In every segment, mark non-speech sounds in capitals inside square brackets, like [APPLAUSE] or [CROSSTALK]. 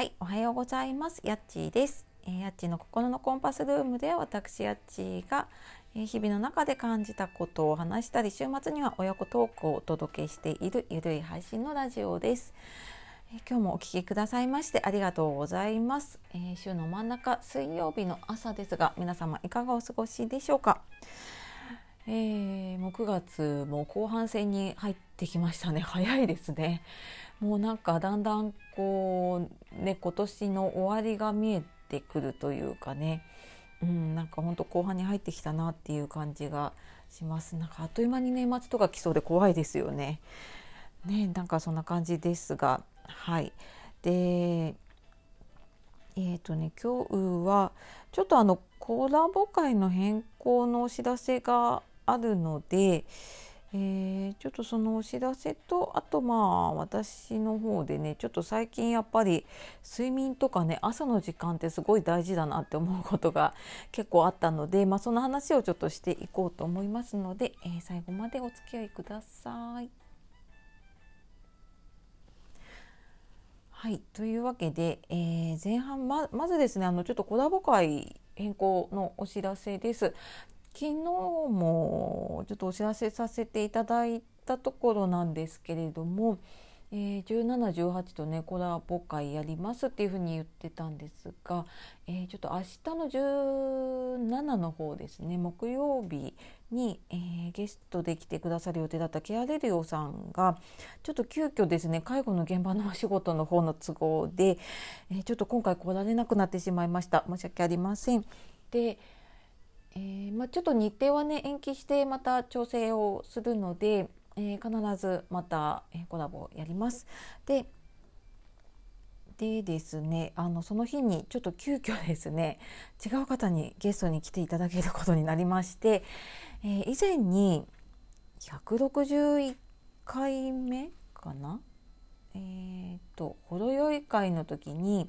はい、おはようございます。やっちーです。えー、やっちーの心のコンパスルームで私やっちーが、えー日々の中で感じたことを話したり、週末には親子トークをお届けしているゆるい配信のラジオです。えー今日もお聞きくださいましてありがとうございます。え週の真ん中水曜日の朝ですが、皆様いかがお過ごしでしょうか？えーもう9月も後半戦に入ってきましたね。[LAUGHS] 早いですね。もうなんかだんだんこうね今年の終わりが見えてくるというかね。うんなんかほんと後半に入ってきたなっていう感じがします。なんかあっという間に年末とか来そうで怖いですよね。ねなんかそんな感じですが。はい。でえーとね、今日はちょっとあのコラボ会の変更のお知らせがあるので、えーちょっとそのお知らせとあとまあ私の方でねちょっと最近やっぱり睡眠とかね朝の時間ってすごい大事だなって思うことが [LAUGHS] 結構あったので、まあ、その話をちょっとしていこうと思いますので、えー最後までお付き合いください。はい、というわけで、えー前半ままずですねあのちょっとコラボ会変更のお知らせです。昨日もちょっとお知らせさせていただいたところなんですけれども、えー、1718とねコラボ会やりますっていうふうに言ってたんですが、えーちょっと明日の17の方ですね木曜日に、えーゲストで来てくださる予定だったケアレリオさんがちょっと急遽ですね介護の現場のお仕事の方の都合で、えーちょっと今回来られなくなってしまいました申し訳ありません。でえーまあ、ちょっと日程はね延期してまた調整をするので、えー必ずまた、えコラボやります。ででですねあのその日にちょっと急遽ですね違う方にゲストに来ていただけることになりまして、えー以前に161回目かな？えー、とほろ酔い会の時に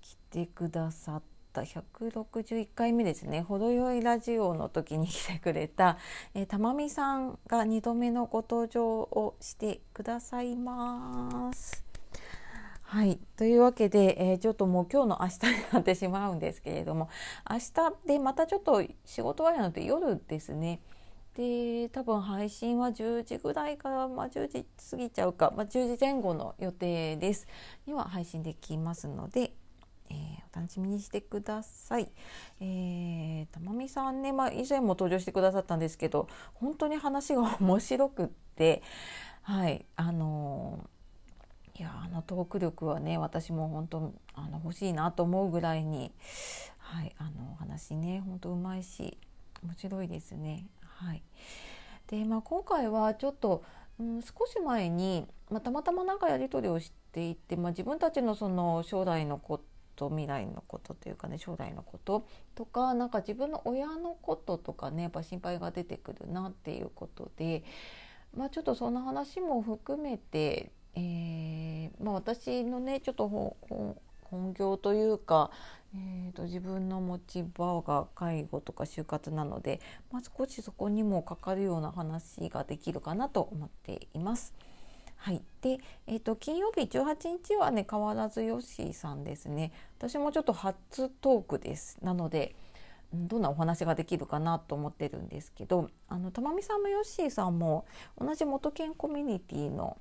来てくださったた161回目ですね。ほろ酔いラジオの時に来てくれた、えー、たまみさんが2度目のご登場をしてくださいます。はい。というわけで、えーちょっともう今日の明日になってしまうんですけれども明日でまたちょっと仕事終わりなので夜ですね。で多分配信は10時ぐらいから、まあ、10時過ぎちゃうか、まあ、10時前後の予定です。には配信できますので、楽しみにしてください。えー、たまみさんね、まあ、以前も登場してくださったんですけど本当に話が面白くってはいあのいやあのトーク力はね私も本当あの欲しいなと思うぐらいに、はい、あの話ね本当うまいし面白いですね。はい、で、まあ、今回はちょっと、うん、少し前に、まあ、たまたまなんかやり取りをしていて、まあ、自分たちのその将来のことと未来のことというかね将来のこととかなんか自分の親のこととかねやっぱ心配が出てくるなっていうことで、まあ、ちょっとその話も含めて、えーまあ、私のねちょっと本業というか、えー、と自分の持ち場が介護とか就活なので、まあ、少しそこにもかかるような話ができるかなと思っています。はい、で、えー、と金曜日18日はね変わらずヨッシーさんですね。私もちょっと初トークです。なのでどんなお話ができるかなと思ってるんですけどあのたまみさんもヨッシーさんも同じ元研コミュニティの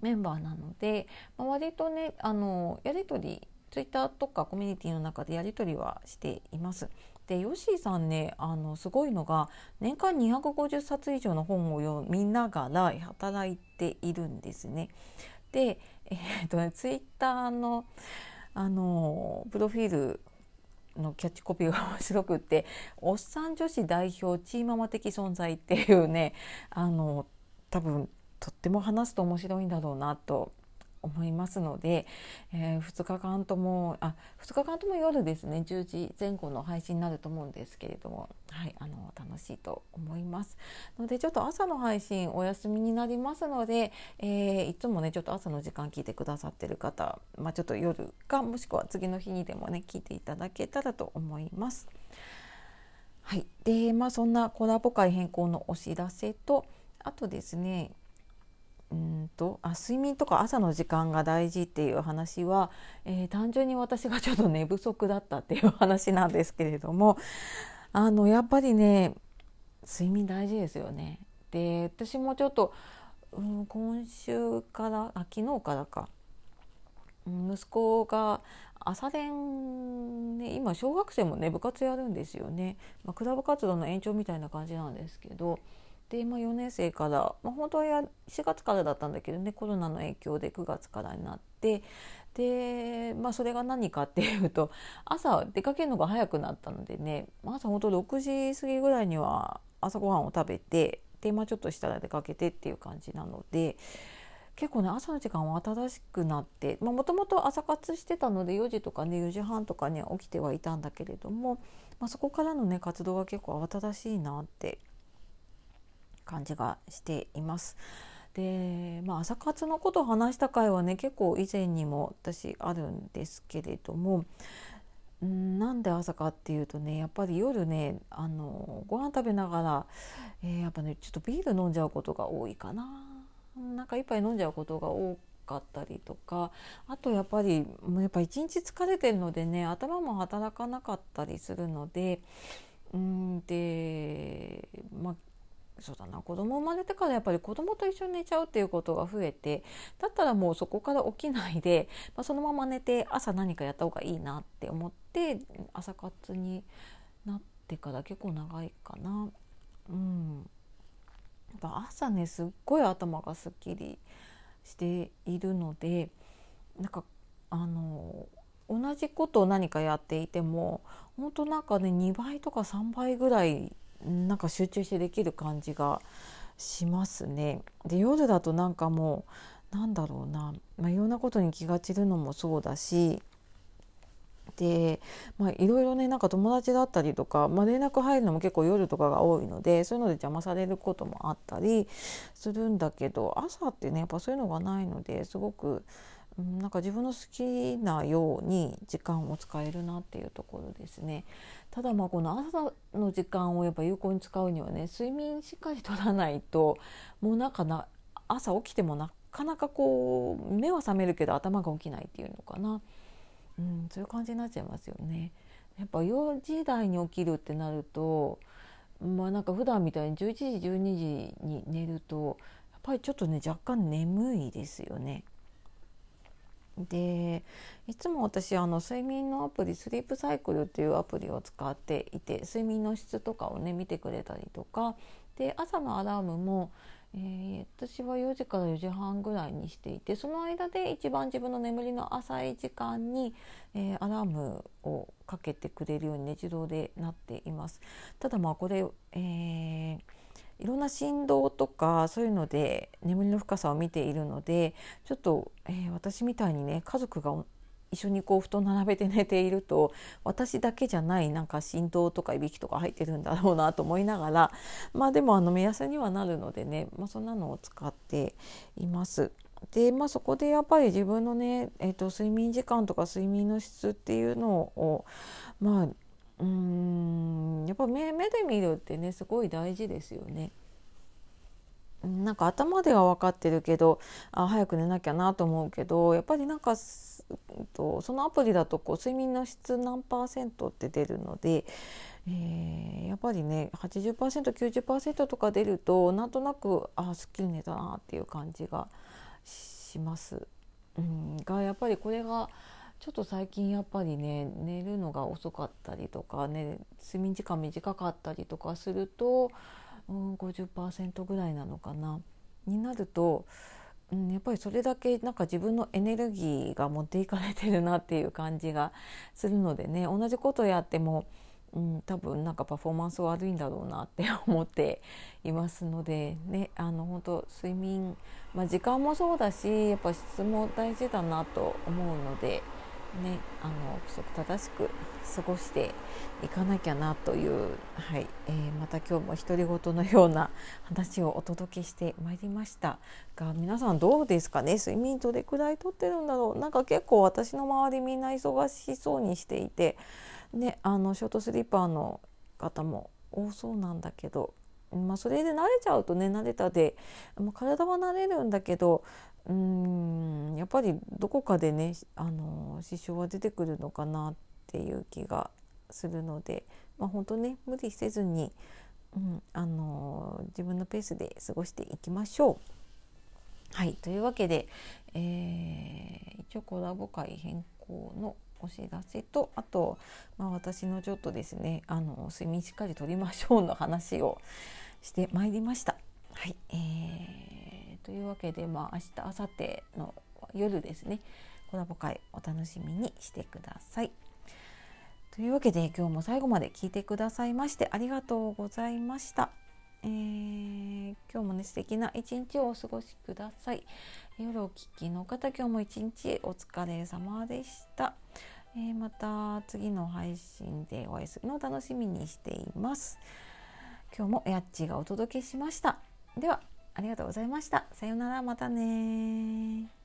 メンバーなので、まあ、割とねあのやり取りツイッターとかコミュニティの中でやり取りはしています。でヨッシーさんねあのすごいのが年間250冊以上の本を読みながら働いているんですね。で、えーとね、ツイッターのあのプロフィールのキャッチコピーが面白くって「おっさん女子代表チーママ的存在」っていうねあの多分とっても話すと面白いんだろうなと思いますので、え2日間ともあ2日間とも夜ですね10時前後の配信になると思うんですけれども、はい、あの楽しいと思いますのでちょっと朝の配信お休みになりますので、えーいつもねちょっと朝の時間聞いてくださってる方、まあ、ちょっと夜かもしくは次の日にでもね聞いていただけたらと思います。はい、でまあそんなコラボ会変更のお知らせとあとですねうんとあ睡眠とか朝の時間が大事っていう話は、えー、単純に私がちょっと寝不足だったっていう話なんですけれどもあのやっぱりね睡眠大事ですよね。で私もちょっと、うん、今週からあ昨日からか、うん、息子が朝練、ね、今小学生もね部活やるんですよね、まあ、クラブ活動の延長みたいな感じなんですけどで、まあ、4年生から、まあ、本当は4月からだったんだけどねコロナの影響で9月からになってで、まあ、それが何かっていうと朝出かけるのが早くなったのでね朝本当6時過ぎぐらいには朝ごはんを食べてで、まあ、ちょっとしたら出かけてっていう感じなので結構ね朝の時間は新しくなってもともと朝活してたので4時とかね4時半とかに起きてはいたんだけれども、まあ、そこからのね活動が結構慌ただしいなって感じがしています。で、まあ、朝活のことを話した回はね結構以前にも私あるんですけれどもんなんで朝かっていうとねやっぱり夜ねあのご飯食べながら、えー、やっぱねちょっとビール飲んじゃうことが多いかな。なんか一杯飲んじゃうことが多かったりとかあとやっぱりもうやっぱ一日疲れてるのでね頭も働かなかったりするのでうんでまあそうだな子供生まれてからやっぱり子供と一緒に寝ちゃうっていうことが増えてだったらもうそこから起きないで、まあ、そのまま寝て朝何かやった方がいいなって思って朝活になってから結構長いかな。うんやっぱ朝ねすっごい頭がすっきりしているのでなんかあの同じことを何かやっていても本当なんかね2倍とか3倍ぐらいなんか集中してできる感じがしますね。で夜だとなんかもうなんだろうな、まあ、いろんなことに気が散るのもそうだしで、まあ、いろいろねなんか友達だったりとか、まあ、連絡入るのも結構夜とかが多いのでそういうので邪魔されることもあったりするんだけど朝ってねやっぱそういうのがないのですごくなんか自分の好きなように時間を使えるなっていうところですね。ただまあこの朝の時間をやっぱ有効に使うにはね睡眠しっかりとらないともうなんかな朝起きてもなかなかこう目は覚めるけど頭が起きないっていうのかな、うん、そういう感じになっちゃいますよね。やっぱ4時台に起きるってなるとまあなんか普段みたいに11時12時に寝るとやっぱりちょっとね若干眠いですよね。でいつも私あの睡眠のアプリスリープサイクルっていうアプリを使っていて睡眠の質とかをね見てくれたりとかで朝のアラームも、えー、私は4時から4時半ぐらいにしていてその間で一番自分の眠りの浅い時間に、えー、アラームをかけてくれるように、ね、自動でなっています。ただまあこれ、えーいろんな振動とかそういうので眠りの深さを見ているのでちょっと、えー、私みたいにね家族が一緒にこう布団並べて寝ていると私だけじゃないなんか振動とかいびきとか入ってるんだろうなと思いながらまあでもあの目安にはなるのでね、まあ、そんなのを使っています。でまあ、そこでやっぱり自分のね、えーと、睡眠時間とか睡眠の質っていうのをまあうんやっぱ目目で見るってねすごい大事ですよね。なんか頭では分かってるけどあ早く寝なきゃなと思うけどやっぱりなんかとそのアプリだとこう睡眠の質何パーセントって出るので、えー、やっぱりね 80%90% とか出るとなんとなくあすっきり寝たなっていう感じがします。うん、がやっぱりこれがちょっと最近やっぱりね寝るのが遅かったりとかね睡眠時間短かったりとかすると、うん、50%ぐらいなのかなになると、うん、やっぱりそれだけなんか自分のエネルギーが持っていかれてるなっていう感じがするのでね同じことやっても、うん、多分なんかパフォーマンス悪いんだろうなって [LAUGHS] 思っていますのでねあの本当睡眠、まあ、時間もそうだしやっぱ質も大事だなと思うので。ね、あの規則正しく過ごしていかなきゃなという、はいえー、また今日も独り言のような話をお届けしてまいりました。が皆さんどうですかね？睡眠どれくらいとってるんだろう？なんか結構私の周りみんな忙しそうにしていて、ね、あのショートスリーパーの方も多そうなんだけどまあ、それで慣れちゃうとね慣れたで、まあ、体は慣れるんだけどうんやっぱりどこかでねあの支障は出てくるのかなっていう気がするので、まあ、本当ね無理せずに、うん、あの自分のペースで過ごしていきましょう。はいというわけで、えー、一応コラボ会変更のお知らせとあと、まあ、私のちょっとですねあの睡眠しっかりとりましょうの話をしてまいりました。はい、えー、というわけで、まあ、明日明後日の夜ですねコラボ会お楽しみにしてください。というわけで今日も最後まで聞いてくださいましてありがとうございました。えー、今日もね素敵な一日をお過ごしください。夜お聞きの方今日も一日お疲れ様でした。えー、また次の配信でお会いするのを楽しみにしています。今日もやっちがお届けしました。ではありがとうございました。さようならまたね